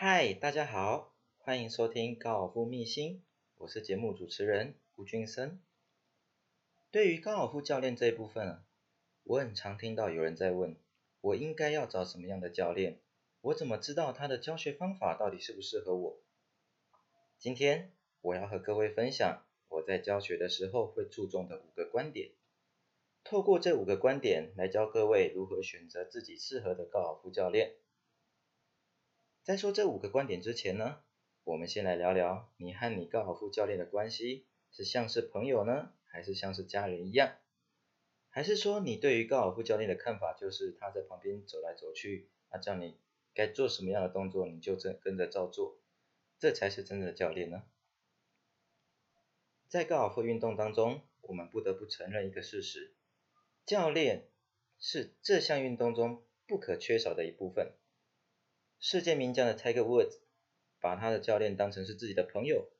嗨，大家好，欢迎收听高尔夫秘辛，我是节目主持人吴俊生。对于高尔夫教练这一部分啊，我很常听到有人在问，我应该要找什么样的教练？我怎么知道他的教学方法到底适不适合我？今天我要和各位分享我在教学的时候会注重的五个观点，透过这五个观点来教各位如何选择自己适合的高尔夫教练。在说这五个观点之前呢，我们先来聊聊你和你高尔夫教练的关系是像是朋友呢，还是像是家人一样？还是说你对于高尔夫教练的看法就是他在旁边走来走去，啊叫你该做什么样的动作你就跟跟着照做，这才是真正的教练呢？在高尔夫运动当中，我们不得不承认一个事实，教练是这项运动中不可缺少的一部分。世界名将的 Tiger Woods 把他的教练当成是自己的朋友，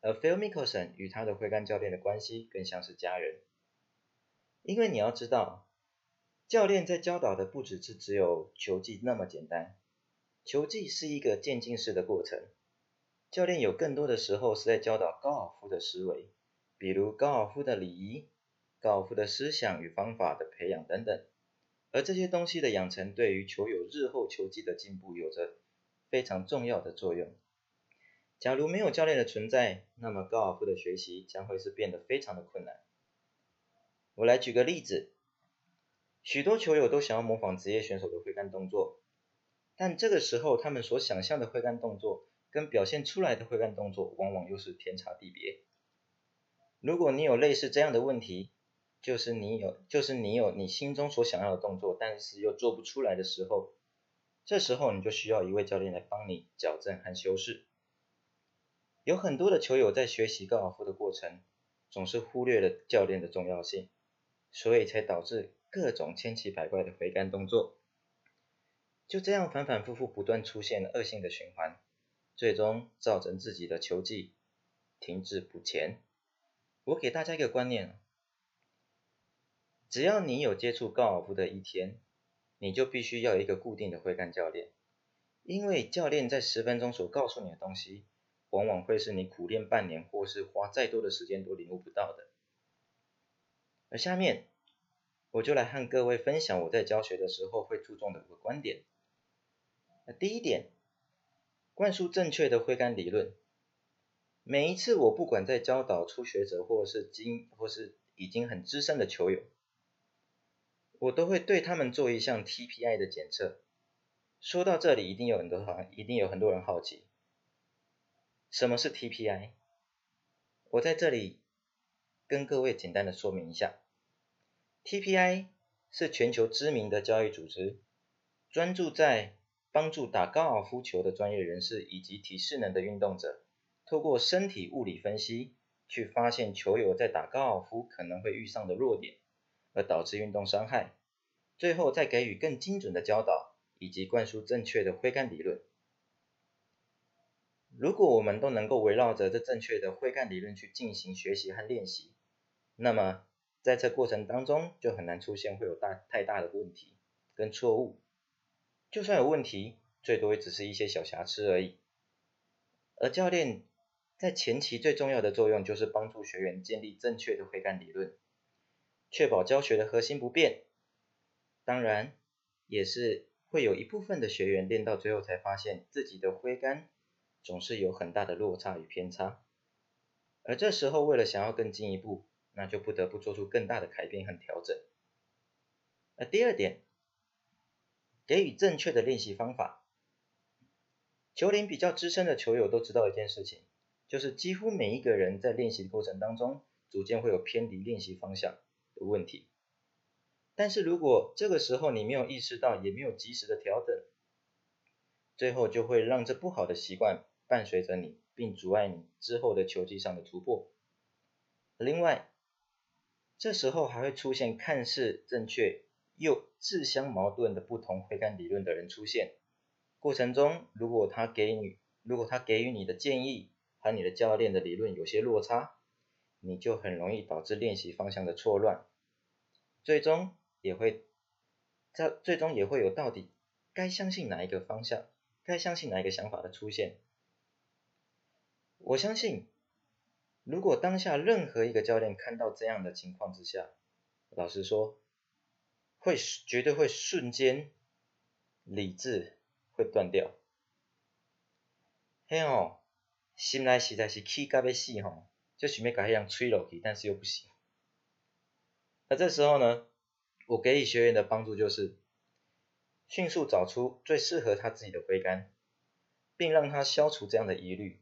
而 Phil Mickelson 与他的挥杆教练的关系更像是家人。因为你要知道，教练在教导的不只是只有球技那么简单，球技是一个渐进式的过程。教练有更多的时候是在教导高尔夫的思维，比如高尔夫的礼仪、高尔夫的思想与方法的培养等等。而这些东西的养成，对于球友日后球技的进步有着非常重要的作用。假如没有教练的存在，那么高尔夫的学习将会是变得非常的困难。我来举个例子，许多球友都想要模仿职业选手的挥杆动作，但这个时候他们所想象的挥杆动作跟表现出来的挥杆动作，往往又是天差地别。如果你有类似这样的问题，就是你有，就是你有你心中所想要的动作，但是又做不出来的时候，这时候你就需要一位教练来帮你矫正和修饰。有很多的球友在学习高尔夫的过程，总是忽略了教练的重要性，所以才导致各种千奇百怪的挥杆动作，就这样反反复复不断出现恶性的循环，最终造成自己的球技停滞不前。我给大家一个观念。只要你有接触高尔夫的一天，你就必须要有一个固定的挥杆教练，因为教练在十分钟所告诉你的东西，往往会是你苦练半年或是花再多的时间都领悟不到的。而下面，我就来和各位分享我在教学的时候会注重的五个观点。那第一点，灌输正确的挥杆理论。每一次我不管在教导初学者或是经或是已经很资深的球友。我都会对他们做一项 TPI 的检测。说到这里，一定有很多好，一定有很多人好奇，什么是 TPI？我在这里跟各位简单的说明一下，TPI 是全球知名的交易组织，专注在帮助打高尔夫球的专业人士以及体适能的运动者，透过身体物理分析，去发现球友在打高尔夫可能会遇上的弱点。而导致运动伤害，最后再给予更精准的教导以及灌输正确的挥杆理论。如果我们都能够围绕着这正确的挥杆理论去进行学习和练习，那么在这过程当中就很难出现会有大太大的问题跟错误。就算有问题，最多也只是一些小瑕疵而已。而教练在前期最重要的作用就是帮助学员建立正确的挥杆理论。确保教学的核心不变，当然也是会有一部分的学员练到最后才发现自己的挥杆总是有很大的落差与偏差，而这时候为了想要更进一步，那就不得不做出更大的改变和调整。而第二点，给予正确的练习方法。球龄比较资深的球友都知道一件事情，就是几乎每一个人在练习过程当中，逐渐会有偏离练习方向。的问题，但是如果这个时候你没有意识到，也没有及时的调整，最后就会让这不好的习惯伴随着你，并阻碍你之后的球技上的突破。另外，这时候还会出现看似正确又自相矛盾的不同挥杆理论的人出现。过程中，如果他给你，如果他给予你的建议和你的教练的理论有些落差，你就很容易导致练习方向的错乱，最终也会在最终也会有到底该相信哪一个方向，该相信哪一个想法的出现？我相信，如果当下任何一个教练看到这样的情况之下，老实说，会绝对会瞬间理智会断掉。嘿哦，心内实在是气到要死吼，就想要把迄样吹落去，但是又不行。那这时候呢，我给予学员的帮助就是。迅速找出最适合他自己的挥杆，并让他消除这样的疑虑。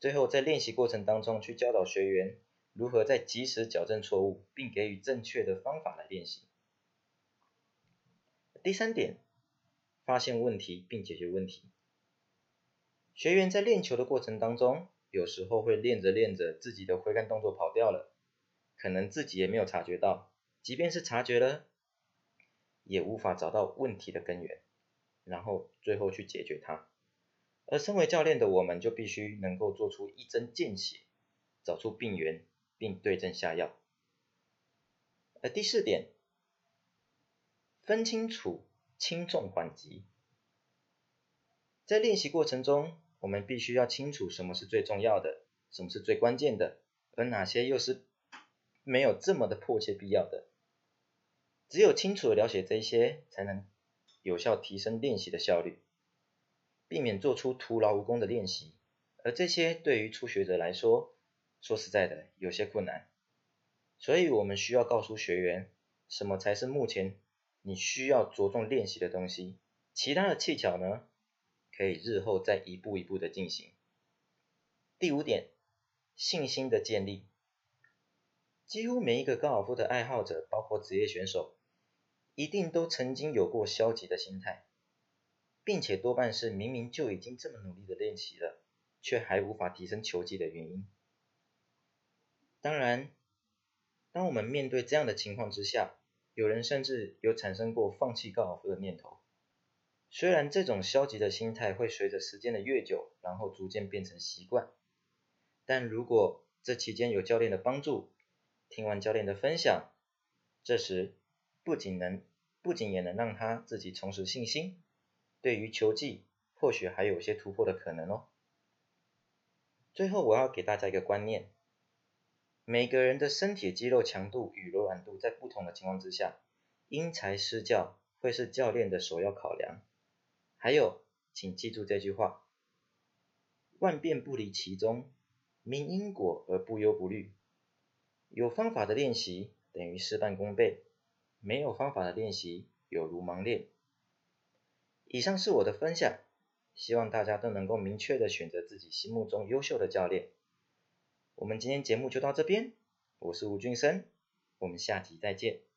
最后，在练习过程当中去教导学员如何在及时矫正错误，并给予正确的方法来练习。第三点，发现问题并解决问题。学员在练球的过程当中，有时候会练着练着，自己的挥杆动作跑掉了，可能自己也没有察觉到，即便是察觉了。也无法找到问题的根源，然后最后去解决它。而身为教练的我们，就必须能够做出一针见血，找出病源，并对症下药。而第四点，分清楚轻重缓急。在练习过程中，我们必须要清楚什么是最重要的，什么是最关键的，而哪些又是没有这么的迫切必要的。只有清楚的了解这些，才能有效提升练习的效率，避免做出徒劳无功的练习。而这些对于初学者来说，说实在的，有些困难。所以我们需要告诉学员，什么才是目前你需要着重练习的东西，其他的技巧呢，可以日后再一步一步的进行。第五点，信心的建立。几乎每一个高尔夫的爱好者，包括职业选手。一定都曾经有过消极的心态，并且多半是明明就已经这么努力的练习了，却还无法提升球技的原因。当然，当我们面对这样的情况之下，有人甚至有产生过放弃高尔夫的念头。虽然这种消极的心态会随着时间的越久，然后逐渐变成习惯，但如果这期间有教练的帮助，听完教练的分享，这时不仅能不仅也能让他自己重拾信心，对于球技或许还有些突破的可能哦。最后我要给大家一个观念：每个人的身体肌肉强度与柔软度在不同的情况之下，因材施教会是教练的首要考量。还有，请记住这句话：万变不离其宗，明因果而不忧不虑。有方法的练习等于事半功倍。没有方法的练习有如盲练。以上是我的分享，希望大家都能够明确的选择自己心目中优秀的教练。我们今天节目就到这边，我是吴俊生，我们下集再见。